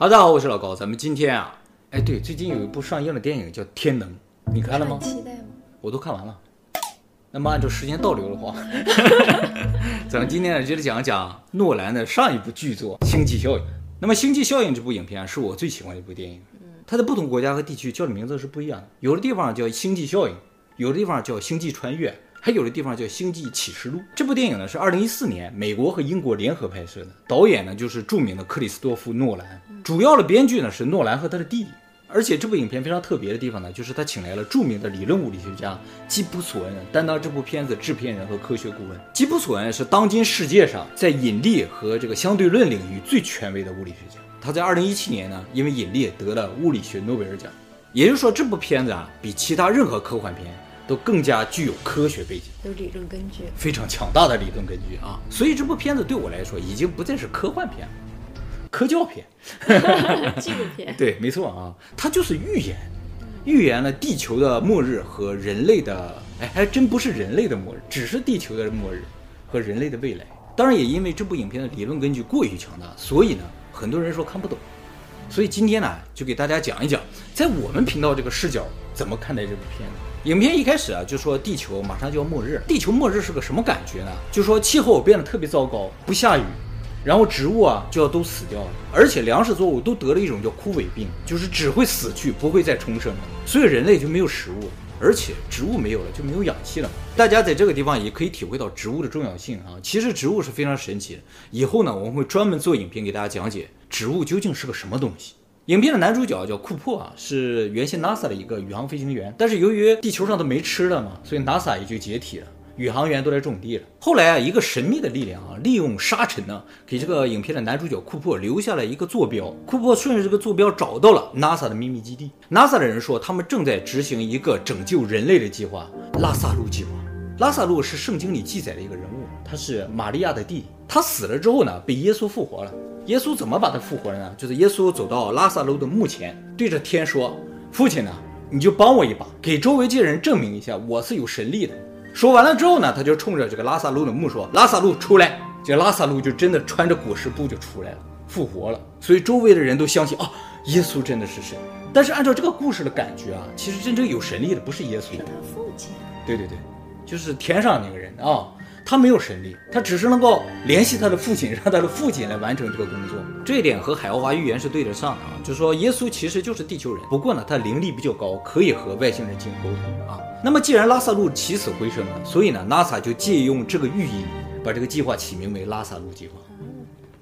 好，大家好，我是老高。咱们今天啊，哎，对，最近有一部上映的电影叫《天能》，你看了吗？期待吗？我都看完了。那么按照时间倒流的话，咱们今天呢，接着讲一讲诺兰的上一部巨作《星际效应》。那么《星际效应》这部影片啊，是我最喜欢的一部电影。它在不同国家和地区叫的名字是不一样的，有的地方叫《星际效应》，有的地方叫《星际穿越》。还有的地方叫《星际启示录》。这部电影呢是二零一四年美国和英国联合拍摄的，导演呢就是著名的克里斯多夫·诺兰，主要的编剧呢是诺兰和他的弟弟。而且这部影片非常特别的地方呢，就是他请来了著名的理论物理学家基普索恩担当这部片子制片人和科学顾问。基普索恩是当今世界上在引力和这个相对论领域最权威的物理学家。他在二零一七年呢，因为引力得了物理学诺贝尔奖。也就是说，这部片子啊，比其他任何科幻片。都更加具有科学背景，有理论根据，非常强大的理论根据啊！所以这部片子对我来说已经不再是科幻片，科教片，纪录片。对，没错啊，它就是预言，预言了地球的末日和人类的，哎，还真不是人类的末日，只是地球的末日和人类的未来。当然，也因为这部影片的理论根据过于强大，所以呢，很多人说看不懂。所以今天呢，就给大家讲一讲，在我们频道这个视角怎么看待这部片子。影片一开始啊，就说地球马上就要末日。地球末日是个什么感觉呢？就说气候变得特别糟糕，不下雨，然后植物啊就要都死掉了，而且粮食作物都得了一种叫枯萎病，就是只会死去，不会再重生。所以人类就没有食物，而且植物没有了就没有氧气了。大家在这个地方也可以体会到植物的重要性啊。其实植物是非常神奇的。以后呢，我们会专门做影片给大家讲解植物究竟是个什么东西。影片的男主角叫库珀啊，是原先 NASA 的一个宇航飞行员，但是由于地球上都没吃的嘛，所以 NASA 也就解体了，宇航员都来种地了。后来啊，一个神秘的力量啊，利用沙尘呢，给这个影片的男主角库珀留下了一个坐标。库珀顺着这个坐标找到了 NASA 的秘密基地。NASA 的人说，他们正在执行一个拯救人类的计划——拉萨路计划。拉萨路是圣经里记载的一个人物，他是玛利亚的弟弟。他死了之后呢，被耶稣复活了。耶稣怎么把他复活了呢？就是耶稣走到拉萨路的墓前，对着天说：“父亲呢，你就帮我一把，给周围这些人证明一下我是有神力的。”说完了之后呢，他就冲着这个拉萨路的墓说：“拉萨路出来！”这拉萨路就真的穿着裹尸布就出来了，复活了。所以周围的人都相信啊，耶稣真的是神。但是按照这个故事的感觉啊，其实真正有神力的不是耶稣，是他父亲。对对对，就是天上那个人啊。他没有神力，他只是能够联系他的父亲，让他的父亲来完成这个工作。这一点和海奥华预言是对得上的啊，就是说耶稣其实就是地球人，不过呢，他灵力比较高，可以和外星人进行沟通啊。那么既然拉萨路起死回生了，所以呢，NASA 就借用这个寓意，把这个计划起名为拉萨路计划。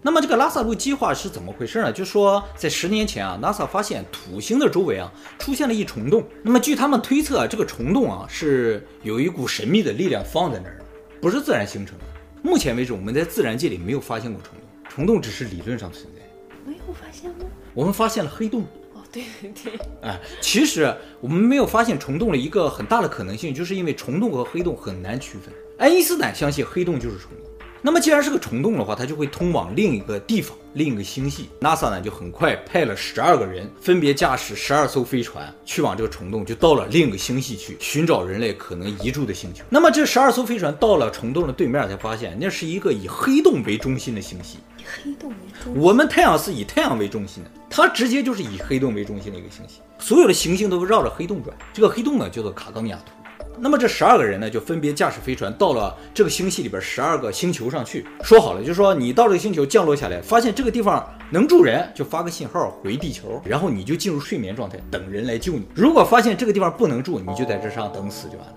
那么这个拉萨路计划是怎么回事呢？就是说在十年前啊，NASA 发现土星的周围啊出现了一虫洞。那么据他们推测啊，这个虫洞啊是有一股神秘的力量放在那儿的。不是自然形成的。目前为止，我们在自然界里没有发现过虫洞，虫洞只是理论上存在。没有发现吗？我们发现了黑洞。哦，对对对。哎，其实我们没有发现虫洞的一个很大的可能性，就是因为虫洞和黑洞很难区分。爱因斯坦相信黑洞就是虫洞。那么既然是个虫洞的话，它就会通往另一个地方，另一个星系。NASA 呢就很快派了十二个人，分别驾驶十二艘飞船去往这个虫洞，就到了另一个星系去寻找人类可能移住的星球。那么这十二艘飞船到了虫洞的对面，才发现那是一个以黑洞为中心的星系。以黑洞为中心？我们太阳是以太阳为中心的，它直接就是以黑洞为中心的一个星系。所有的行星都绕着黑洞转，这个黑洞呢叫做卡冈亚图。那么这十二个人呢，就分别驾驶飞船到了这个星系里边十二个星球上去。说好了，就是说你到这个星球降落下来，发现这个地方能住人，就发个信号回地球，然后你就进入睡眠状态，等人来救你。如果发现这个地方不能住，你就在这上等死就完了。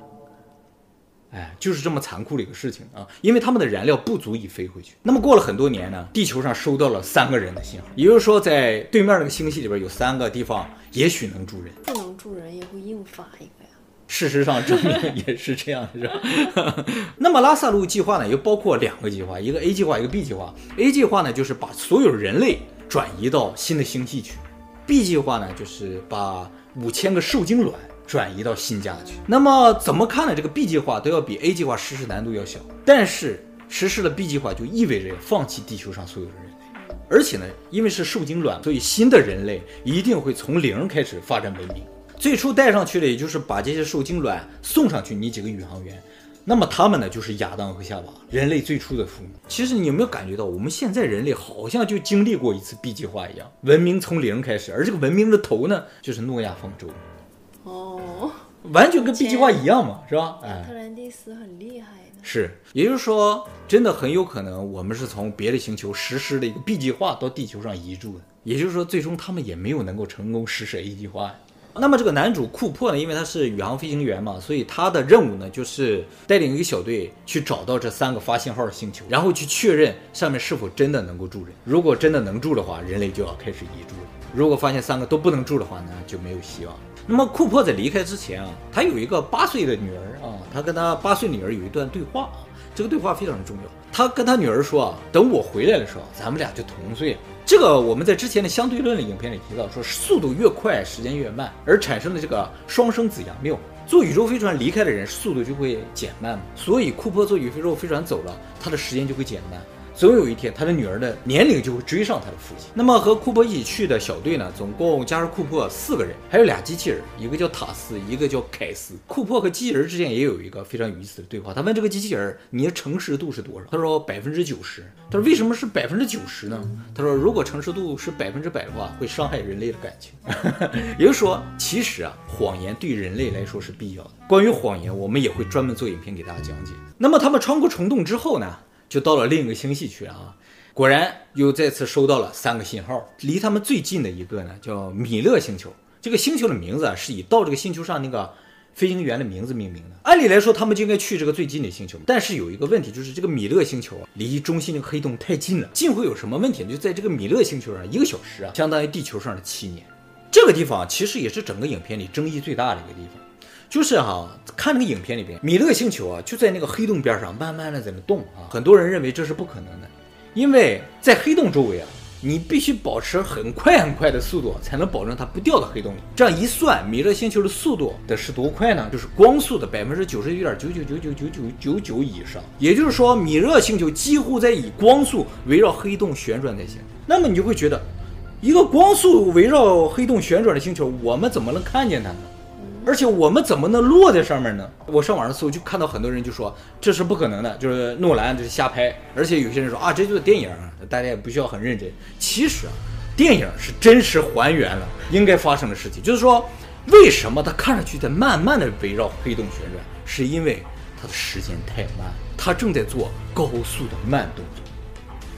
哎，就是这么残酷的一个事情啊！因为他们的燃料不足以飞回去。那么过了很多年呢，地球上收到了三个人的信号，也就是说，在对面那个星系里边有三个地方也许能住人，不能住人也会硬发一个。事实上证明 也是这样，是吧？那么拉萨路计划呢，又包括两个计划，一个 A 计划，一个 B 计划。A 计划呢，就是把所有人类转移到新的星系去；B 计划呢，就是把五千个受精卵转移到新家去。那么怎么看呢？这个 B 计划都要比 A 计划实施难度要小，但是实施了 B 计划就意味着要放弃地球上所有的人类，而且呢，因为是受精卵，所以新的人类一定会从零开始发展文明。最初带上去的，也就是把这些受精卵送上去，你几个宇航员，那么他们呢，就是亚当和夏娃，人类最初的父母。其实你有没有感觉到，我们现在人类好像就经历过一次 B 计划一样，文明从零开始，而这个文明的头呢，就是诺亚方舟。哦，完全跟 B 计划一样嘛，是吧？哎，特兰蒂斯很厉害的。是，也就是说，真的很有可能我们是从别的星球实施了一个 B 计划到地球上移住的。也就是说，最终他们也没有能够成功实施 A 计划。那么这个男主库珀呢，因为他是宇航飞行员嘛，所以他的任务呢就是带领一个小队去找到这三个发信号的星球，然后去确认上面是否真的能够住人。如果真的能住的话，人类就要开始移住了；如果发现三个都不能住的话呢，就没有希望。那么库珀在离开之前啊，他有一个八岁的女儿啊，他跟他八岁女儿有一段对话啊，这个对话非常的重要。他跟他女儿说啊，等我回来的时候，咱们俩就同岁。这个我们在之前的相对论的影片里提到，说速度越快，时间越慢，而产生的这个双生子杨谬，坐宇宙飞船离开的人速度就会减慢，所以库珀坐宇宙飞船走了，他的时间就会减慢。总有一天，他的女儿的年龄就会追上他的父亲。那么和库珀一起去的小队呢，总共加上库珀四个人，还有俩机器人，一个叫塔斯，一个叫凯斯。库珀和机器人之间也有一个非常有意思的对话。他问这个机器人：“你的诚实度是多少？”他说：“百分之九十。”他说：“为什么是百分之九十呢？”他说：“如果诚实度是百分之百的话，会伤害人类的感情。”也就是说，其实啊，谎言对人类来说是必要的。关于谎言，我们也会专门做影片给大家讲解。那么他们穿过虫洞之后呢？就到了另一个星系去了啊，果然又再次收到了三个信号。离他们最近的一个呢，叫米勒星球。这个星球的名字啊，是以到这个星球上那个飞行员的名字命名的。按理来说，他们就应该去这个最近的星球。但是有一个问题，就是这个米勒星球啊，离中心那个黑洞太近了。近会有什么问题呢？就在这个米勒星球上，一个小时啊，相当于地球上的七年。这个地方其实也是整个影片里争议最大的一个地方。就是哈，看那个影片里边，米勒星球啊，就在那个黑洞边上，慢慢的在那动啊。很多人认为这是不可能的，因为在黑洞周围啊，你必须保持很快很快的速度，才能保证它不掉到黑洞里。这样一算，米勒星球的速度得是多快呢？就是光速的百分之九十九点九九九九九九九九以上。也就是说，米勒星球几乎在以光速围绕黑洞旋转在行。那么你就会觉得，一个光速围绕黑洞旋转的星球，我们怎么能看见它呢？而且我们怎么能落在上面呢？我上网上搜，就看到很多人就说这是不可能的，就是诺兰这是瞎拍。而且有些人说啊，这就是电影，大家也不需要很认真。其实啊，电影是真实还原了应该发生的事情。就是说，为什么它看上去在慢慢的围绕黑洞旋转，是因为它的时间太慢，它正在做高速的慢动作。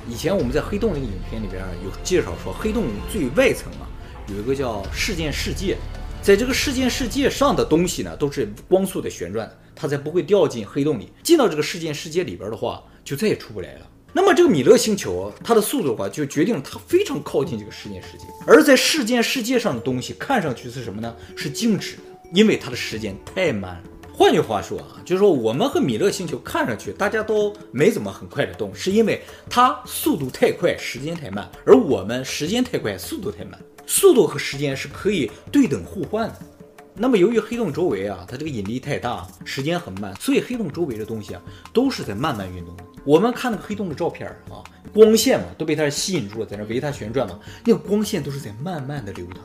以前我们在黑洞那个影片里边有介绍说，黑洞最外层啊有一个叫事件视界。在这个事件世界上的东西呢，都是光速的旋转，它才不会掉进黑洞里。进到这个事件世界里边的话，就再也出不来了。那么这个米勒星球，它的速度的话，就决定了它非常靠近这个事件世界。而在事件世界上的东西，看上去是什么呢？是静止的，因为它的时间太慢。换句话说啊，就是说我们和米勒星球看上去大家都没怎么很快的动，是因为它速度太快，时间太慢，而我们时间太快，速度太慢。速度和时间是可以对等互换的。那么由于黑洞周围啊，它这个引力太大，时间很慢，所以黑洞周围的东西啊，都是在慢慢运动。我们看那个黑洞的照片啊，光线嘛都被它吸引住了，在那围它旋转嘛，那个光线都是在慢慢的流淌，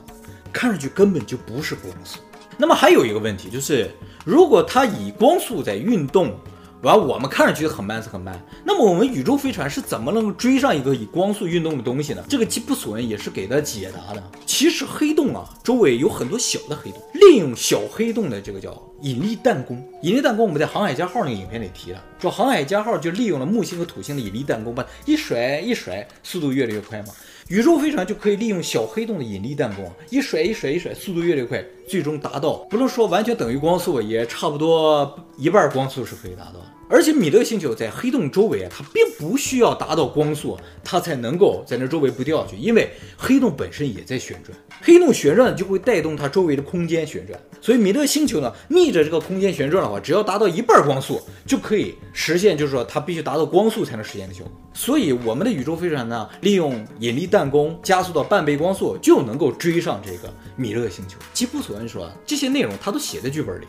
看上去根本就不是光速。那么还有一个问题就是，如果它以光速在运动。完，我们看上去很慢是很慢，那么我们宇宙飞船是怎么能够追上一个以光速运动的东西呢？这个吉布索恩也是给他解答的。其实黑洞啊，周围有很多小的黑洞，利用小黑洞的这个叫引力弹弓。引力弹弓我们在航海家号那个影片里提了，说航海家号就利用了木星和土星的引力弹弓，把一甩一甩，速度越来越快嘛。宇宙飞船就可以利用小黑洞的引力弹弓，一甩一甩一甩，速度越来越快，最终达到不能说完全等于光速，也差不多一半光速是可以达到。而且米勒星球在黑洞周围，它并不需要达到光速，它才能够在那周围不掉下去，因为黑洞本身也在旋转，黑洞旋转就会带动它周围的空间旋转，所以米勒星球呢，逆着这个空间旋转的话，只要达到一半光速就可以实现，就是说它必须达到光速才能实现的效果。所以我们的宇宙飞船呢，利用引力弹弓加速到半倍光速，就能够追上这个米勒星球。吉布索恩说，这些内容他都写在剧本里。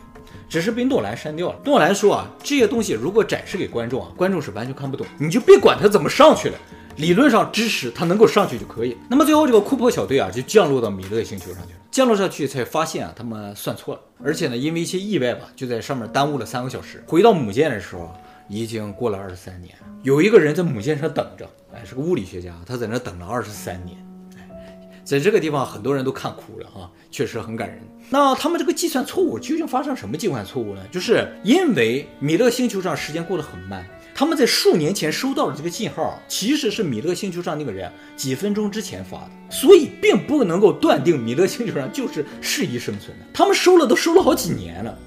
只是被诺兰删掉了。诺兰说啊，这些东西如果展示给观众啊，观众是完全看不懂。你就别管他怎么上去了，理论上支持他能够上去就可以。那么最后这个库珀小队啊，就降落到米勒星球上去了。降落上去才发现啊，他们算错了，而且呢，因为一些意外吧，就在上面耽误了三个小时。回到母舰的时候，已经过了二十三年。有一个人在母舰上等着，哎，是个物理学家，他在那等了二十三年。在这个地方，很多人都看哭了哈，确实很感人。那他们这个计算错误究竟发生什么计算错误呢？就是因为米勒星球上时间过得很慢，他们在数年前收到的这个信号，其实是米勒星球上那个人几分钟之前发的，所以并不能够断定米勒星球上就是适宜生存的。他们收了都收了好几年了，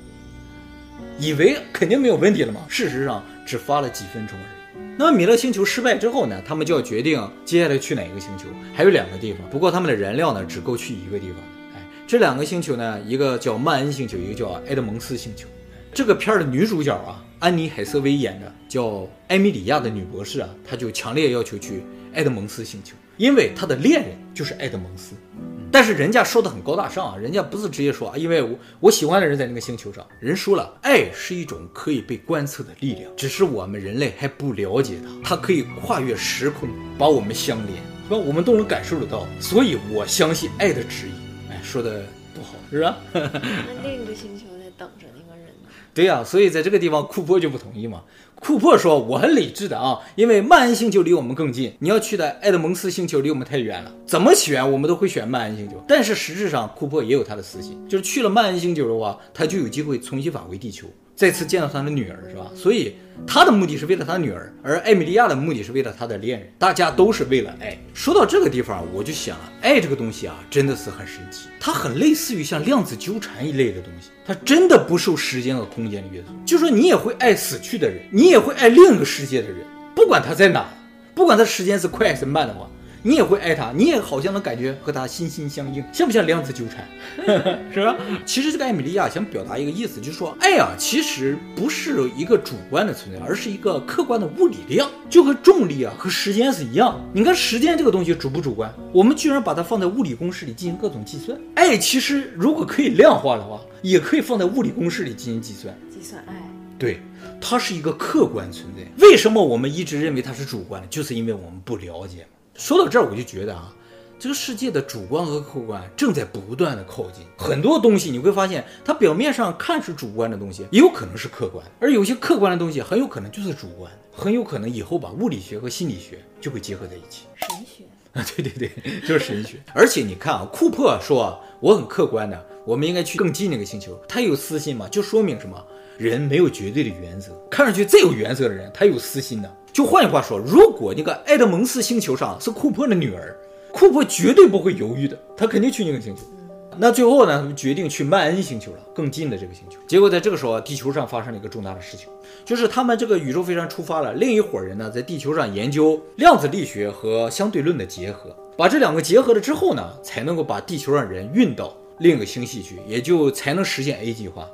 以为肯定没有问题了嘛，事实上只发了几分钟而已。那么米勒星球失败之后呢，他们就要决定接下来去哪一个星球。还有两个地方，不过他们的燃料呢只够去一个地方。哎，这两个星球呢，一个叫曼恩星球，一个叫埃德蒙斯星球。这个片儿的女主角啊，安妮海瑟薇演的叫艾米里亚的女博士啊，她就强烈要求去埃德蒙斯星球，因为她的恋人就是埃德蒙斯。但是人家说的很高大上啊，人家不是直接说啊，因为我我喜欢的人在那个星球上。人说了，爱是一种可以被观测的力量，只是我们人类还不了解它，它可以跨越时空把我们相连，是吧？我们都能感受得到。所以我相信爱的指引。哎，说的不好，是吧？那另一个星球在等着那个人呢？对呀，所以在这个地方库珀就不同意嘛。库珀说：“我很理智的啊，因为曼恩星球离我们更近，你要去的埃德蒙斯星球离我们太远了。怎么选，我们都会选曼恩星球。但是实质上，库珀也有他的私心，就是去了曼恩星球的话，他就有机会重新返回地球。”再次见到他的女儿是吧？所以他的目的是为了他的女儿，而艾米莉亚的目的是为了他的恋人。大家都是为了爱。说到这个地方，我就想，爱这个东西啊，真的是很神奇。它很类似于像量子纠缠一类的东西，它真的不受时间和空间的约束。就说你也会爱死去的人，你也会爱另一个世界的人，不管他在哪，不管他时间是快还是慢的话。你也会爱他，你也好像能感觉和他心心相印，像不像量子纠缠？是吧？其实这个艾米莉亚想表达一个意思，就是说爱啊，其实不是一个主观的存在，而是一个客观的物理量，就和重力啊和时间是一样。你看时间这个东西主不主观？我们居然把它放在物理公式里进行各种计算。爱其实如果可以量化的话，也可以放在物理公式里进行计算。计算爱，对，它是一个客观存在。为什么我们一直认为它是主观的？就是因为我们不了解。说到这儿，我就觉得啊，这个世界的主观和客观正在不断的靠近。很多东西你会发现，它表面上看是主观的东西，也有可能是客观；而有些客观的东西，很有可能就是主观，很有可能以后把物理学和心理学就会结合在一起。神学啊，对对对，就是神学。而且你看啊，库珀说我很客观的，我们应该去更近那个星球。他有私心嘛？就说明什么？人没有绝对的原则。看上去再有原则的人，他有私心的。就换句话说，如果那个埃德蒙斯星球上是库珀的女儿，库珀绝对不会犹豫的，他肯定去那个星球。那最后呢，他们决定去曼恩星球了，更近的这个星球。结果在这个时候，地球上发生了一个重大的事情，就是他们这个宇宙飞船出发了，另一伙人呢在地球上研究量子力学和相对论的结合，把这两个结合了之后呢，才能够把地球上人运到另一个星系去，也就才能实现 A 计划。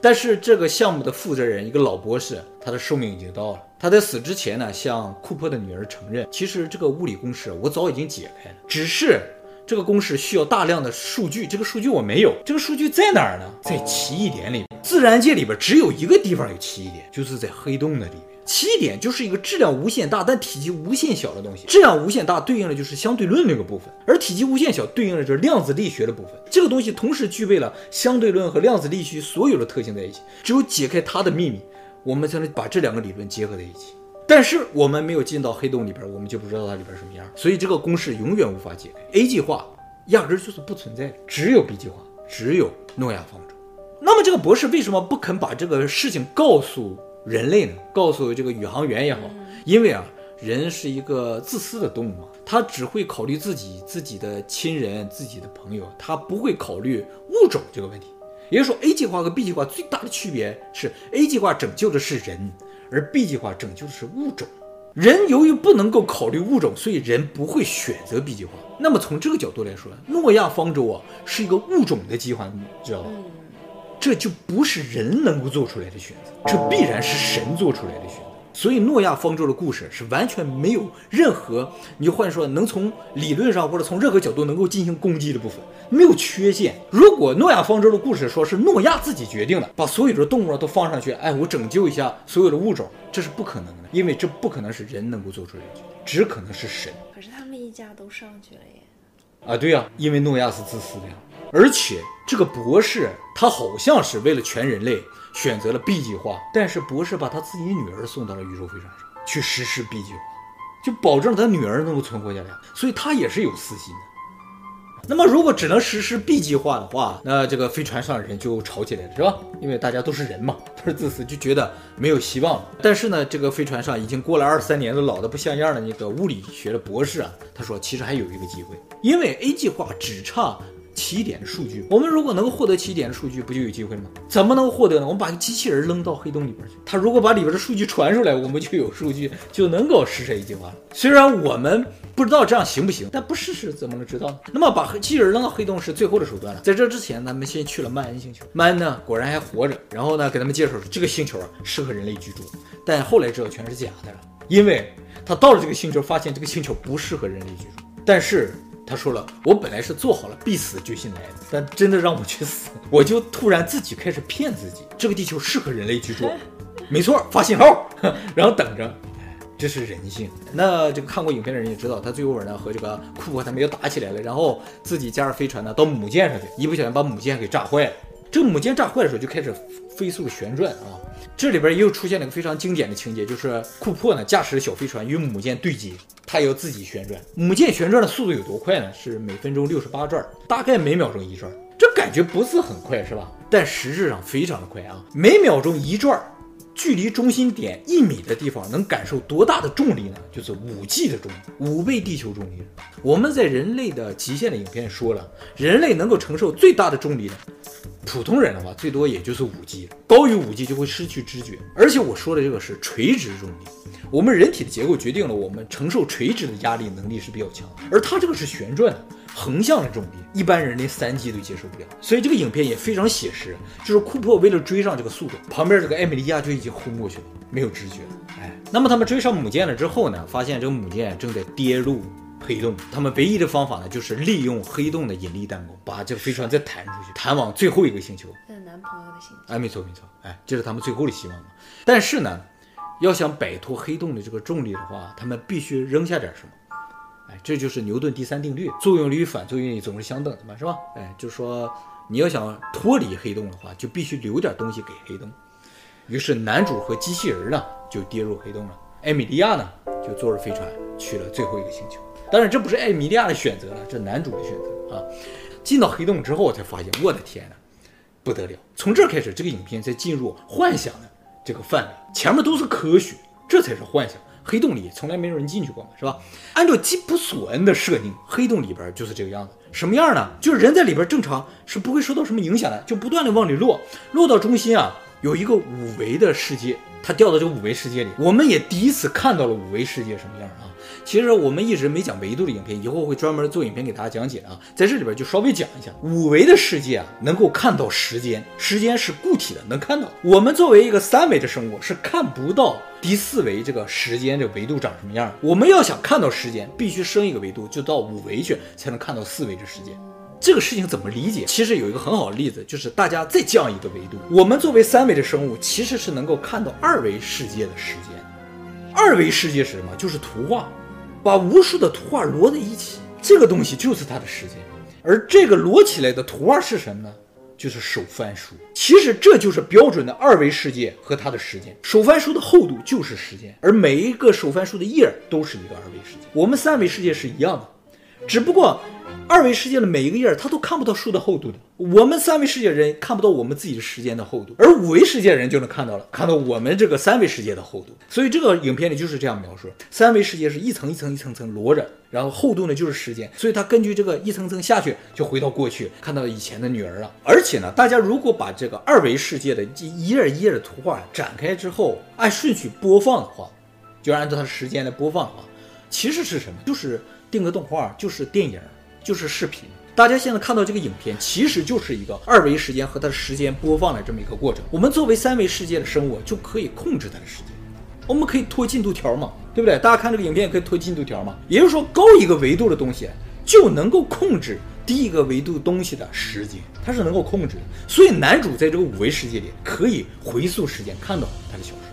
但是这个项目的负责人，一个老博士，他的寿命已经到了。他在死之前呢，向库珀的女儿承认，其实这个物理公式我早已经解开了，只是这个公式需要大量的数据，这个数据我没有。这个数据在哪儿呢？在奇异点里。自然界里边只有一个地方有奇异点，就是在黑洞的里面。起点就是一个质量无限大但体积无限小的东西，质量无限大对应的就是相对论那个部分，而体积无限小对应的就是量子力学的部分。这个东西同时具备了相对论和量子力学所有的特性在一起，只有解开它的秘密，我们才能把这两个理论结合在一起。但是我们没有进到黑洞里边，我们就不知道它里边什么样，所以这个公式永远无法解开。A 计划压根就是不存在，只有 B 计划，只有诺亚方舟。那么这个博士为什么不肯把这个事情告诉？人类呢，告诉这个宇航员也好，因为啊，人是一个自私的动物嘛，他只会考虑自己、自己的亲人、自己的朋友，他不会考虑物种这个问题。也就是说，A 计划和 B 计划最大的区别是，A 计划拯救的是人，而 B 计划拯救的是物种。人由于不能够考虑物种，所以人不会选择 B 计划。那么从这个角度来说，诺亚方舟啊是一个物种的计划，你知道吧？这就不是人能够做出来的选择，这必然是神做出来的选择。所以诺亚方舟的故事是完全没有任何，你就换说能从理论上或者从任何角度能够进行攻击的部分，没有缺陷。如果诺亚方舟的故事说是诺亚自己决定的，把所有的动物都放上去，哎，我拯救一下所有的物种，这是不可能的，因为这不可能是人能够做出来的，只可能是神。可是他们一家都上去了耶。啊，对呀，因为诺亚是自私的呀。而且这个博士他好像是为了全人类选择了 B 计划，但是博士把他自己女儿送到了宇宙飞船上去实施 B 计划，就保证他女儿能够存活下来，所以他也是有私心的。那么，如果只能实施 B 计划的话，那这个飞船上的人就吵起来了，是吧？因为大家都是人嘛，都是自私，就觉得没有希望了。但是呢，这个飞船上已经过了二三年，的老的不像样的那个物理学的博士啊，他说其实还有一个机会，因为 A 计划只差。起点数据，我们如果能获得起点的数据，不就有机会了吗？怎么能获得呢？我们把机器人扔到黑洞里边去，他如果把里边的数据传出来，我们就有数据，就能够实施一计划了。虽然我们不知道这样行不行，但不试试怎么能知道呢？那么把机器人扔到黑洞是最后的手段了。在这之前，咱们先去了曼恩星球，曼恩呢果然还活着，然后呢给他们介绍这个星球啊适合人类居住，但后来知道全是假的了，因为他到了这个星球，发现这个星球不适合人类居住，但是。他说了，我本来是做好了必死的决心来的，但真的让我去死，我就突然自己开始骗自己，这个地球适合人类居住，没错，发信号，然后等着，这是人性。那这个看过影片的人也知道，他最后呢和这个库珀他们又打起来了，然后自己驾着飞船呢到母舰上去，一不小心把母舰给炸坏了。这个母舰炸坏的时候就开始飞速的旋转啊。这里边又出现了一个非常经典的情节，就是库珀呢驾驶小飞船与母舰对接，他要自己旋转。母舰旋转的速度有多快呢？是每分钟六十八转，大概每秒钟一转。这感觉不是很快，是吧？但实质上非常的快啊！每秒钟一转，距离中心点一米的地方能感受多大的重力呢？就是五 G 的重力，五倍地球重力。我们在人类的极限的影片说了，人类能够承受最大的重力呢？普通人的话，最多也就是五 G，高于五 G 就会失去知觉。而且我说的这个是垂直重力，我们人体的结构决定了我们承受垂直的压力能力是比较强，而它这个是旋转的横向的重力，一般人连三 G 都接受不了。所以这个影片也非常写实，就是库珀为了追上这个速度，旁边这个艾米莉亚就已经昏过去了，没有知觉。哎，那么他们追上母舰了之后呢，发现这个母舰正在跌入。黑洞，他们唯一的方法呢，就是利用黑洞的引力弹弓，把这个飞船再弹出去，弹往最后一个星球。在男朋友的星球。哎，没错没错，哎，这是他们最后的希望嘛。但是呢，要想摆脱黑洞的这个重力的话，他们必须扔下点什么。这就是牛顿第三定律，作用力与反作用力总是相等的嘛，是吧？哎，就是说你要想脱离黑洞的话，就必须留点东西给黑洞。于是男主和机器人呢就跌入黑洞了，艾米莉亚呢就坐着飞船去了最后一个星球。当然，这不是艾米莉亚的选择了，这男主的选择啊！进到黑洞之后，我才发现，我的天哪，不得了！从这开始，这个影片才进入幻想的这个范围，前面都是科学，这才是幻想。黑洞里从来没有人进去过，是吧？按照基普索恩的设定，黑洞里边就是这个样子，什么样呢？就是人在里边正常是不会受到什么影响的，就不断的往里落，落到中心啊，有一个五维的世界，它掉到这个五维世界里，我们也第一次看到了五维世界什么样啊！其实我们一直没讲维度的影片，以后会专门做影片给大家讲解啊。在这里边就稍微讲一下，五维的世界啊，能够看到时间，时间是固体的，能看到。我们作为一个三维的生物，是看不到第四维这个时间这个维度长什么样。我们要想看到时间，必须升一个维度，就到五维去，才能看到四维的时间。这个事情怎么理解？其实有一个很好的例子，就是大家再降一个维度，我们作为三维的生物，其实是能够看到二维世界的时间。二维世界是什么？就是图画。把无数的图画摞在一起，这个东西就是它的时间。而这个摞起来的图画是什么呢？就是手翻书。其实这就是标准的二维世界和它的时间。手翻书的厚度就是时间，而每一个手翻书的页都是一个二维世界。我们三维世界是一样的，只不过。二维世界的每一个页，它都看不到书的厚度的。我们三维世界人看不到我们自己的时间的厚度，而五维世界人就能看到了，看到我们这个三维世界的厚度。所以这个影片里就是这样描述：三维世界是一层一层一层层摞着，然后厚度呢就是时间。所以他根据这个一层层下去，就回到过去，看到以前的女儿了。而且呢，大家如果把这个二维世界的一页一页的图画展开之后，按顺序播放的话，就按照它时间来播放的话，其实是什么？就是定格动画，就是电影。就是视频，大家现在看到这个影片，其实就是一个二维时间和它的时间播放的这么一个过程。我们作为三维世界的生物，就可以控制它的时间，我们可以拖进度条嘛，对不对？大家看这个影片也可以拖进度条嘛。也就是说，高一个维度的东西就能够控制低一个维度东西的时间，它是能够控制的。所以男主在这个五维世界里可以回溯时间，看到他的小时候。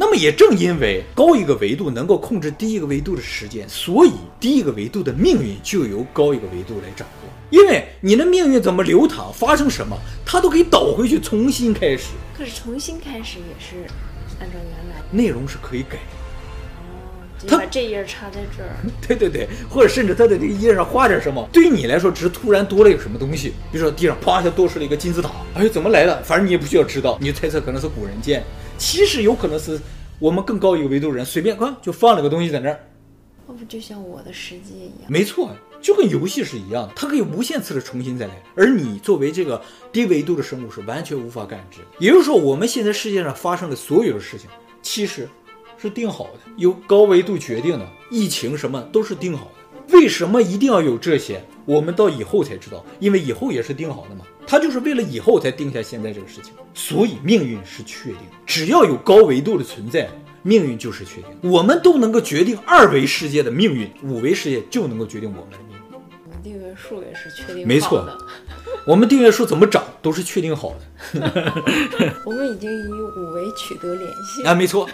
那么也正因为高一个维度能够控制低一个维度的时间，所以低一个维度的命运就由高一个维度来掌握。因为你的命运怎么流淌，发生什么，它都可以倒回去重新开始。可是重新开始也是按照原来的内容是可以改。哦，就把这页插在这儿。对对对，或者甚至他在这个页上画点什么，对于你来说只是突然多了一个什么东西，比如说地上啪一下多出了一个金字塔，哎，怎么来的？反正你也不需要知道，你就猜测可能是古人建，其实有可能是我们更高一个维度的人随便啊就放了个东西在那儿。那不就像我的世界一样？没错，就跟游戏是一样的，它可以无限次的重新再来，而你作为这个低维度的生物是完全无法感知。也就是说，我们现在世界上发生的所有的事情，其实。是定好的，由高维度决定的，疫情什么都是定好的。为什么一定要有这些？我们到以后才知道，因为以后也是定好的嘛。他就是为了以后才定下现在这个事情。所以命运是确定，只要有高维度的存在，命运就是确定。我们都能够决定二维世界的命运，五维世界就能够决定我们的命运。我们订阅数也是确定。没错。我们订阅数怎么涨都是确定好的。我们已经与五维取得联系啊，没错，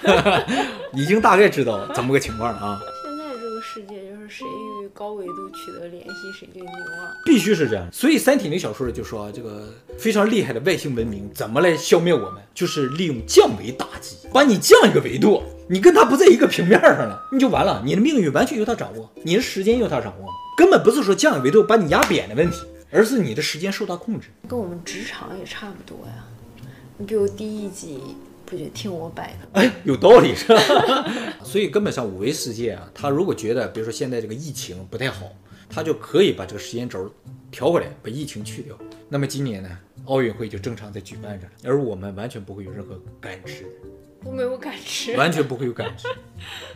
已经大概知道怎么个情况了啊。现在这个世界就是谁与高维度取得联系谁就牛了，必须是这样。所以《三体》那小说就说，这个非常厉害的外星文明怎么来消灭我们，就是利用降维打击，把你降一个维度，你跟他不在一个平面上了，你就完了，你的命运完全由他掌握，你的时间由他掌握，根本不是说降一个维度把你压扁的问题。而是你的时间受到控制，跟我们职场也差不多呀。你比如第一集不就听我摆的？哎，有道理是吧？所以根本上五维世界啊，他如果觉得，比如说现在这个疫情不太好，他就可以把这个时间轴调回来，把疫情去掉。那么今年呢，奥运会就正常在举办着，而我们完全不会有任何感知。都没有感知，完全不会有感知，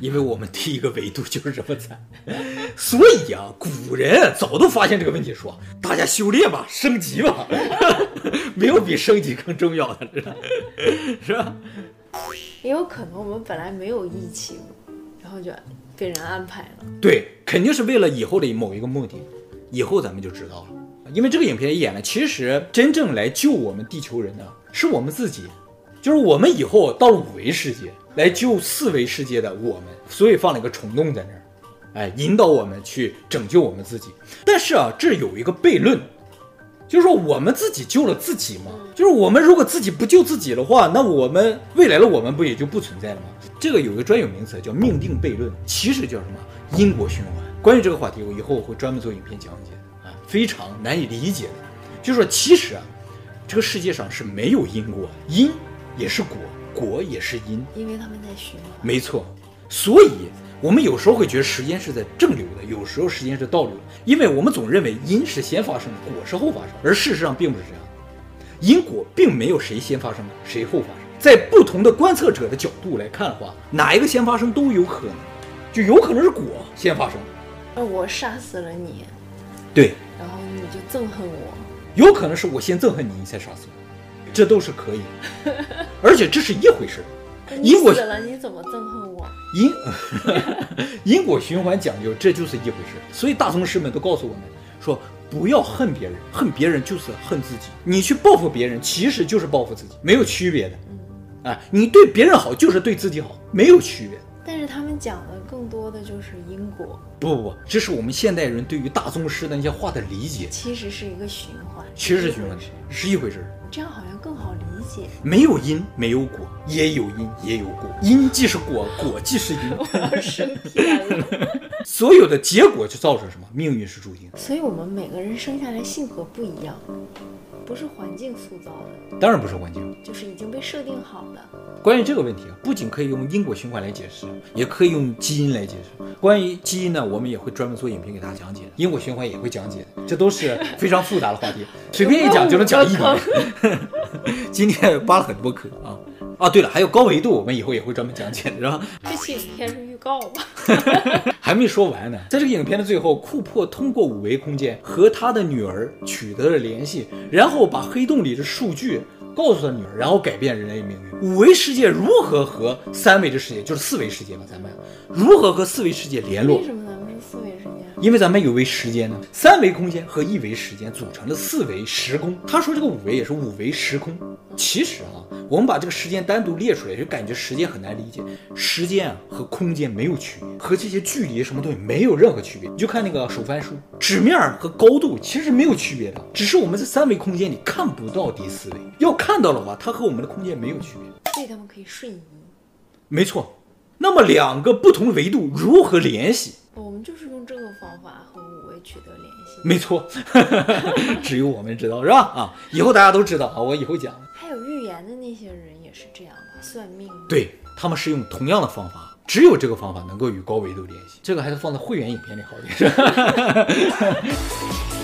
因为我们第一个维度就是这么惨。所以啊，古人早都发现这个问题，说大家修炼吧，升级吧，没有比升级更重要的了，是吧？也有可能我们本来没有疫情，然后就被人安排了。对，肯定是为了以后的某一个目的，以后咱们就知道了。因为这个影片演了，其实真正来救我们地球人的是我们自己。就是我们以后到了五维世界来救四维世界的我们，所以放了一个虫洞在那儿，哎，引导我们去拯救我们自己。但是啊，这有一个悖论，就是说我们自己救了自己嘛？就是我们如果自己不救自己的话，那我们未来的我们不也就不存在了吗？这个有一个专有名词叫命定悖论，其实叫什么？因果循环。关于这个话题，我以后会专门做影片讲解啊，非常难以理解的。就是说，其实啊，这个世界上是没有因果，因。也是果，果也是因，因为他们在循环。没错，所以我们有时候会觉得时间是在正流的，有时候时间是倒流的，因为我们总认为因是先发生的，果是后发生，而事实上并不是这样。因果并没有谁先发生，谁后发生，在不同的观测者的角度来看的话，哪一个先发生都有可能，就有可能是果先发生。而我杀死了你，对，然后你就憎恨我，有可能是我先憎恨你，你才杀死我。这都是可以，而且这是一回事。因果死了，你怎么憎恨我？因 因果循环讲究，这就是一回事。所以大宗师们都告诉我们说，不要恨别人，恨别人就是恨自己。你去报复别人，其实就是报复自己，没有区别的。啊，你对别人好就是对自己好，没有区别。但是他们讲的更多的就是因果。不不不，这是我们现代人对于大宗师的那些话的理解。其实是一个循环，其实是循环，是一回事。这样好像更好理解。没有因，没有果，也有因，也有果。因即是果，果即是因。我要升天了。所有的结果就造成什么？命运是注定。所以我们每个人生下来性格不一样，不是环境塑造的。当然不是环境，就是已经被设定好的。关于这个问题啊，不仅可以用因果循环来解释，也可以用基因来解释。关于基因呢，我们也会专门做影片给大家讲解。因果循环也会讲解，这都是非常复杂的话题，随便一讲就能讲一年。今天扒了很多坑啊啊！对了，还有高维度，我们以后也会专门讲解的，是吧？这期影片是预告吧？还没说完呢。在这个影片的最后，库珀通过五维空间和他的女儿取得了联系，然后把黑洞里的数据告诉他女儿，然后改变人类命运。五维世界如何和三维的世界，就是四维世界嘛？咱们如何和四维世界联络？因为咱们有维时间呢，三维空间和一维时间组成了四维时空。他说这个五维也是五维时空。其实啊，我们把这个时间单独列出来，就感觉时间很难理解。时间啊和空间没有区别，和这些距离什么东西没有任何区别。你就看那个手翻书，纸面和高度其实是没有区别的，只是我们在三维空间里看不到第四维。要看到的话，它和我们的空间没有区别，所以他们可以瞬移。没错。那么两个不同维度如何联系？我们就是用这个方法和五维取得联系。没错，只有我们知道，是吧？啊，以后大家都知道啊，我以后讲。还有预言的那些人也是这样吧？算命？对，他们是用同样的方法，只有这个方法能够与高维度联系。这个还是放在会员影片里好点？